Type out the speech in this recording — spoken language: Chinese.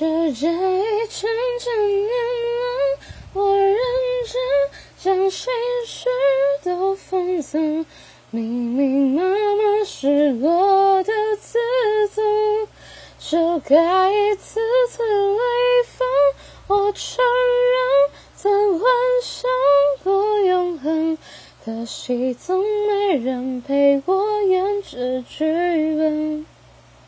时这一场真年轮，我认真将心事都封存，密密麻麻失落的自尊，就该一次次离分。我承认曾幻想过永恒，可惜总没人陪我演这剧本。